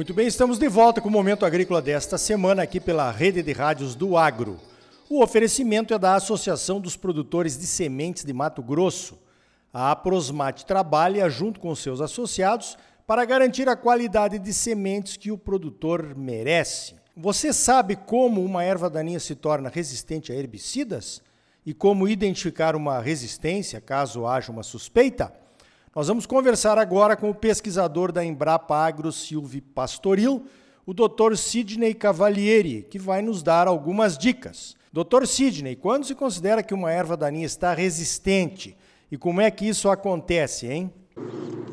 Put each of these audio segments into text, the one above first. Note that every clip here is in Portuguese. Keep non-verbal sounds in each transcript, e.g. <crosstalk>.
Muito bem, estamos de volta com o Momento Agrícola desta semana aqui pela Rede de Rádios do Agro. O oferecimento é da Associação dos Produtores de Sementes de Mato Grosso. A Aprosmate trabalha junto com seus associados para garantir a qualidade de sementes que o produtor merece. Você sabe como uma erva daninha se torna resistente a herbicidas? E como identificar uma resistência caso haja uma suspeita? Nós vamos conversar agora com o pesquisador da Embrapa Agro Silvio Pastoril, o Dr. Sidney Cavalieri, que vai nos dar algumas dicas. Dr. Sidney, quando se considera que uma erva daninha está resistente e como é que isso acontece, hein?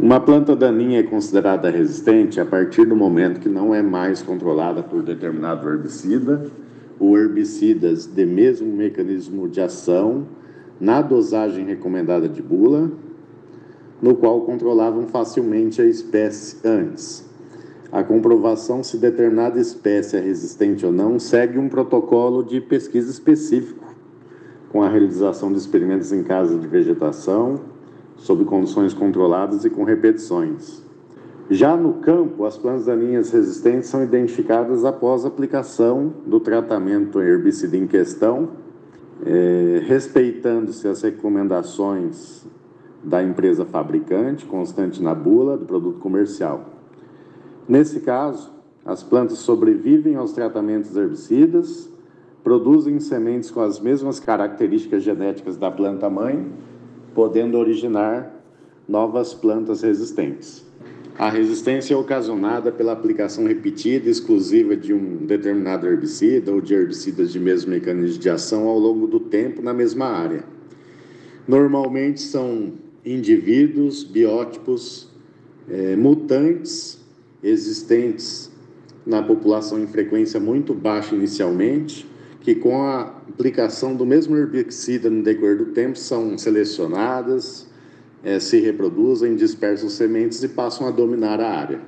Uma planta daninha é considerada resistente a partir do momento que não é mais controlada por determinado herbicida ou herbicidas de mesmo mecanismo de ação na dosagem recomendada de bula, no qual controlavam facilmente a espécie antes. A comprovação se determinada espécie é resistente ou não segue um protocolo de pesquisa específico, com a realização de experimentos em casa de vegetação, sob condições controladas e com repetições. Já no campo, as plantas daninhas resistentes são identificadas após aplicação do tratamento herbicida em questão, é, respeitando-se as recomendações da empresa fabricante, constante na bula do produto comercial. Nesse caso, as plantas sobrevivem aos tratamentos herbicidas, produzem sementes com as mesmas características genéticas da planta mãe podendo originar novas plantas resistentes. A resistência é ocasionada pela aplicação repetida e exclusiva de um determinado herbicida ou de herbicidas de mesmo mecanismo de ação ao longo do tempo na mesma área. Normalmente são indivíduos, biótipos, é, mutantes existentes na população em frequência muito baixa inicialmente, que com a aplicação do mesmo herbicida no decorrer do tempo são selecionadas, é, se reproduzem, dispersam sementes e passam a dominar a área.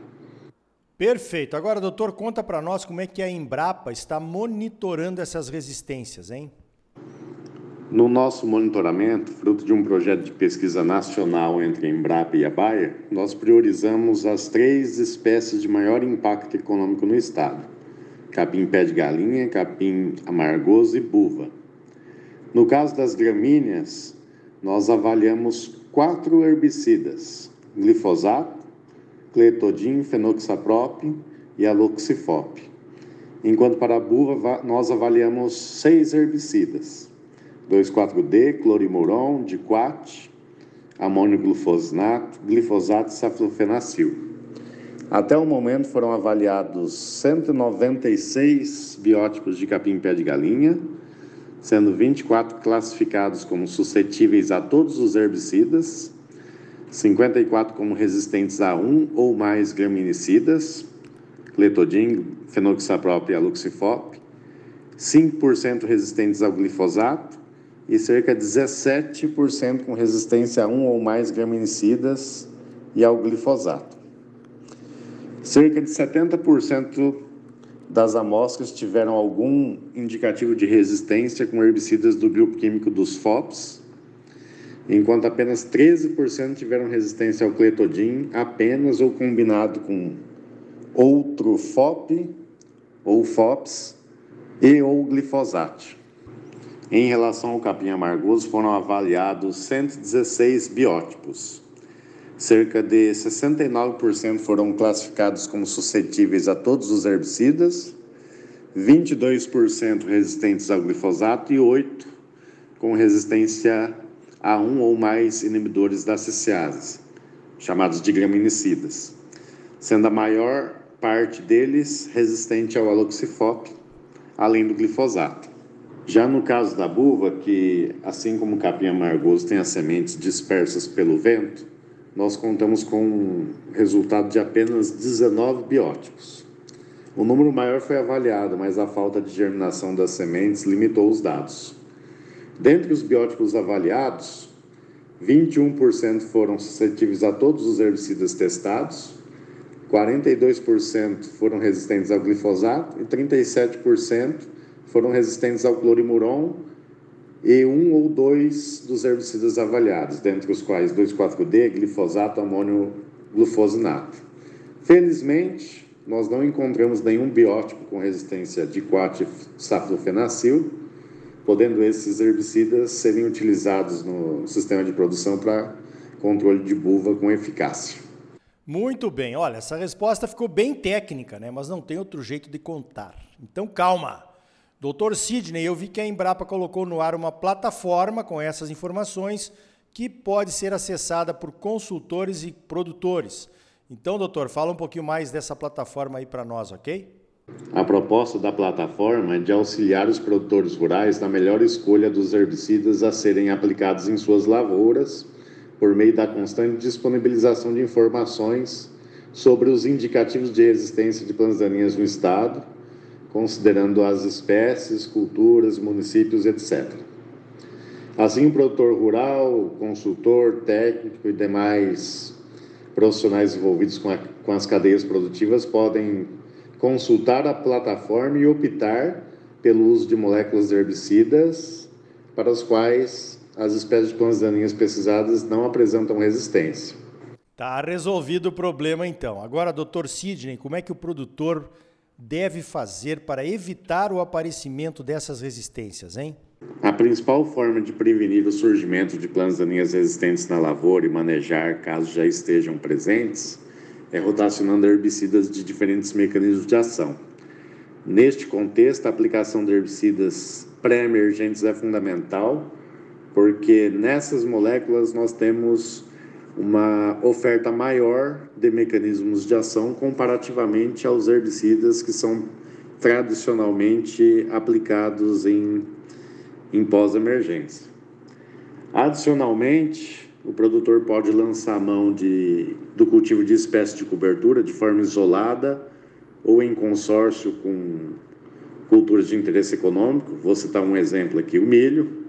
Perfeito. Agora, doutor, conta para nós como é que a Embrapa está monitorando essas resistências, hein? No nosso monitoramento, fruto de um projeto de pesquisa nacional entre a Embrapa e a Baia, nós priorizamos as três espécies de maior impacto econômico no estado capim pé de galinha, capim amargoso e buva. No caso das gramíneas, nós avaliamos quatro herbicidas: glifosato, cletodin, fenoxaprop e aloxifop. Enquanto para a buva, nós avaliamos seis herbicidas: 2,4-D, clorimuron, diquat, amônio glufosinato, glifosato e saflofenacil. Até o momento foram avaliados 196 biótipos de capim-pé de galinha, sendo 24 classificados como suscetíveis a todos os herbicidas, 54 como resistentes a um ou mais graminicidas, cletodin, fenoxaprop e aluxifop, 5% resistentes ao glifosato e cerca de 17% com resistência a um ou mais graminicidas e ao glifosato. Cerca de 70% das amostras tiveram algum indicativo de resistência com herbicidas do grupo químico dos FOPs, enquanto apenas 13% tiveram resistência ao cletodin, apenas ou combinado com outro FOP ou FOPs e ou glifosato. Em relação ao capim amargoso, foram avaliados 116 biótipos. Cerca de 69% foram classificados como suscetíveis a todos os herbicidas, 22% resistentes ao glifosato e 8% com resistência a um ou mais inibidores da ciciase, chamados de graminicidas, sendo a maior parte deles resistente ao aloxifop, além do glifosato. Já no caso da buva, que assim como o capim amargoso tem as sementes dispersas pelo vento, nós contamos com um resultado de apenas 19 biótipos. O número maior foi avaliado, mas a falta de germinação das sementes limitou os dados. Dentre os biótipos avaliados, 21% foram suscetíveis a todos os herbicidas testados, 42% foram resistentes ao glifosato e 37% foram resistentes ao clorimuron e um ou dois dos herbicidas avaliados, dentre os quais 2,4-D, glifosato, amônio glufosinato. Felizmente, nós não encontramos nenhum biótipo com resistência de quat saflofenacil, podendo esses herbicidas serem utilizados no sistema de produção para controle de buva com eficácia. Muito bem, olha, essa resposta ficou bem técnica, né? mas não tem outro jeito de contar. Então calma. Doutor Sidney, eu vi que a Embrapa colocou no ar uma plataforma com essas informações que pode ser acessada por consultores e produtores. Então, doutor, fala um pouquinho mais dessa plataforma aí para nós, ok? A proposta da plataforma é de auxiliar os produtores rurais na melhor escolha dos herbicidas a serem aplicados em suas lavouras, por meio da constante disponibilização de informações sobre os indicativos de resistência de plantas daninhas no estado, considerando as espécies, culturas, municípios, etc. Assim, o produtor rural, consultor, técnico e demais profissionais envolvidos com, a, com as cadeias produtivas podem consultar a plataforma e optar pelo uso de moléculas herbicidas para as quais as espécies de plantas daninhas pesquisadas não apresentam resistência. Tá resolvido o problema então. Agora, doutor Sidney, como é que o produtor deve fazer para evitar o aparecimento dessas resistências, hein? A principal forma de prevenir o surgimento de plantas daninhas resistentes na lavoura e manejar caso já estejam presentes é rotacionando herbicidas de diferentes mecanismos de ação. Neste contexto, a aplicação de herbicidas pré-emergentes é fundamental, porque nessas moléculas nós temos uma oferta maior de mecanismos de ação comparativamente aos herbicidas que são tradicionalmente aplicados em, em pós-emergência. Adicionalmente, o produtor pode lançar mão de, do cultivo de espécies de cobertura de forma isolada ou em consórcio com culturas de interesse econômico. Vou citar um exemplo aqui: o milho.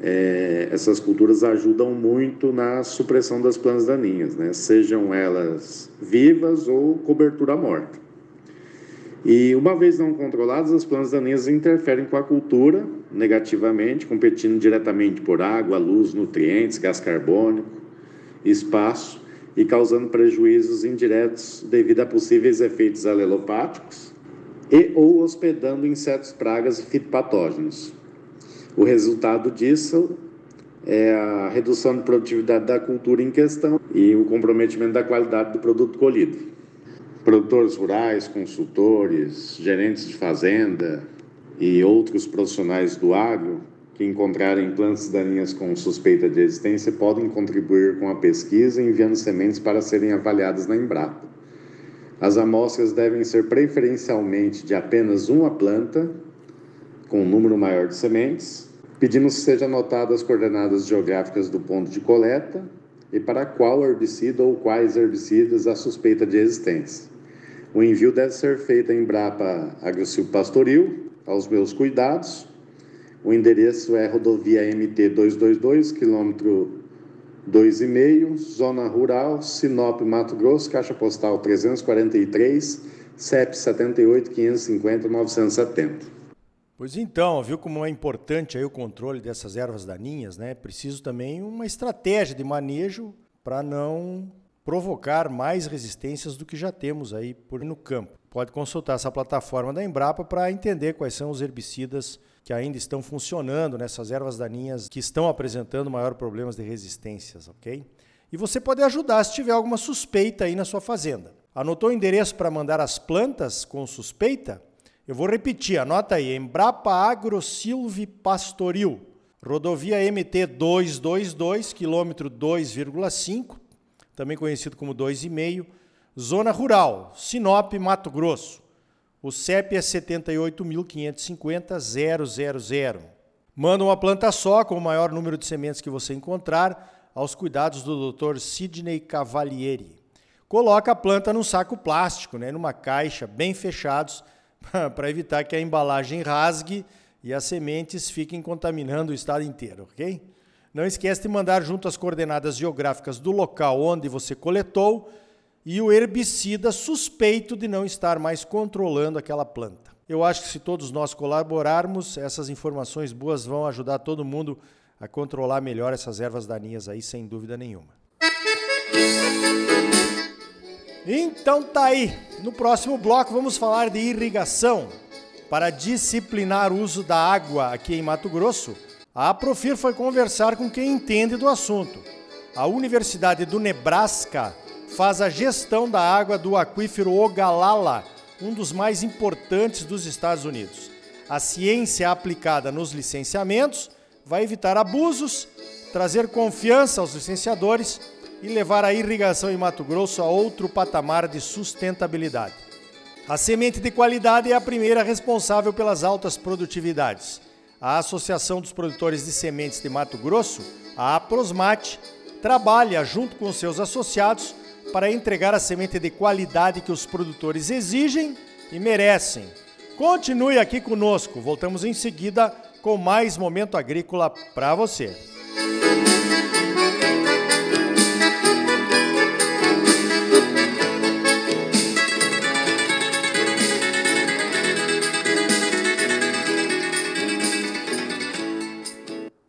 É, essas culturas ajudam muito na supressão das plantas daninhas, né? sejam elas vivas ou cobertura morta. E uma vez não controladas, as plantas daninhas interferem com a cultura negativamente, competindo diretamente por água, luz, nutrientes, gás carbônico, espaço e causando prejuízos indiretos devido a possíveis efeitos alelopáticos e ou hospedando insetos, pragas e fitopatógenos. O resultado disso é a redução de produtividade da cultura em questão e o comprometimento da qualidade do produto colhido produtores rurais, consultores, gerentes de fazenda e outros profissionais do agro que encontrarem plantas daninhas com suspeita de existência podem contribuir com a pesquisa enviando sementes para serem avaliadas na Embrapa. As amostras devem ser preferencialmente de apenas uma planta, com um número maior de sementes, pedindo que sejam anotadas as coordenadas geográficas do ponto de coleta e para qual herbicida ou quais herbicidas há suspeita de existência. O envio deve ser feito em Embrapa Agrocil Pastoril, aos meus cuidados. O endereço é rodovia MT 222, quilômetro 2,5, zona rural, Sinop, Mato Grosso, caixa postal 343, CEP 78 550 970. Pois então, viu como é importante aí o controle dessas ervas daninhas, né? Preciso também uma estratégia de manejo para não provocar mais resistências do que já temos aí por no campo. Pode consultar essa plataforma da Embrapa para entender quais são os herbicidas que ainda estão funcionando nessas ervas daninhas que estão apresentando maior problemas de resistências, ok? E você pode ajudar se tiver alguma suspeita aí na sua fazenda. Anotou o endereço para mandar as plantas com suspeita? Eu vou repetir, anota aí, Embrapa Agro Silve Pastoril, rodovia MT 222, quilômetro 2,5, também conhecido como 2,5, zona rural, Sinop, Mato Grosso. O CEP é 78.550.000. Manda uma planta só, com o maior número de sementes que você encontrar, aos cuidados do Dr. Sidney Cavalieri. Coloca a planta num saco plástico, né, numa caixa, bem fechados, <laughs> para evitar que a embalagem rasgue e as sementes fiquem contaminando o estado inteiro, ok? Não esquece de mandar junto as coordenadas geográficas do local onde você coletou e o herbicida suspeito de não estar mais controlando aquela planta. Eu acho que se todos nós colaborarmos, essas informações boas vão ajudar todo mundo a controlar melhor essas ervas daninhas aí, sem dúvida nenhuma. Então tá aí. No próximo bloco vamos falar de irrigação. Para disciplinar o uso da água aqui em Mato Grosso, a Profir foi conversar com quem entende do assunto. A Universidade do Nebraska faz a gestão da água do aquífero Ogalala, um dos mais importantes dos Estados Unidos. A ciência aplicada nos licenciamentos vai evitar abusos, trazer confiança aos licenciadores e levar a irrigação em Mato Grosso a outro patamar de sustentabilidade. A semente de qualidade é a primeira responsável pelas altas produtividades. A Associação dos Produtores de Sementes de Mato Grosso, a Aprosmate, trabalha junto com seus associados para entregar a semente de qualidade que os produtores exigem e merecem. Continue aqui conosco, voltamos em seguida com mais momento agrícola para você.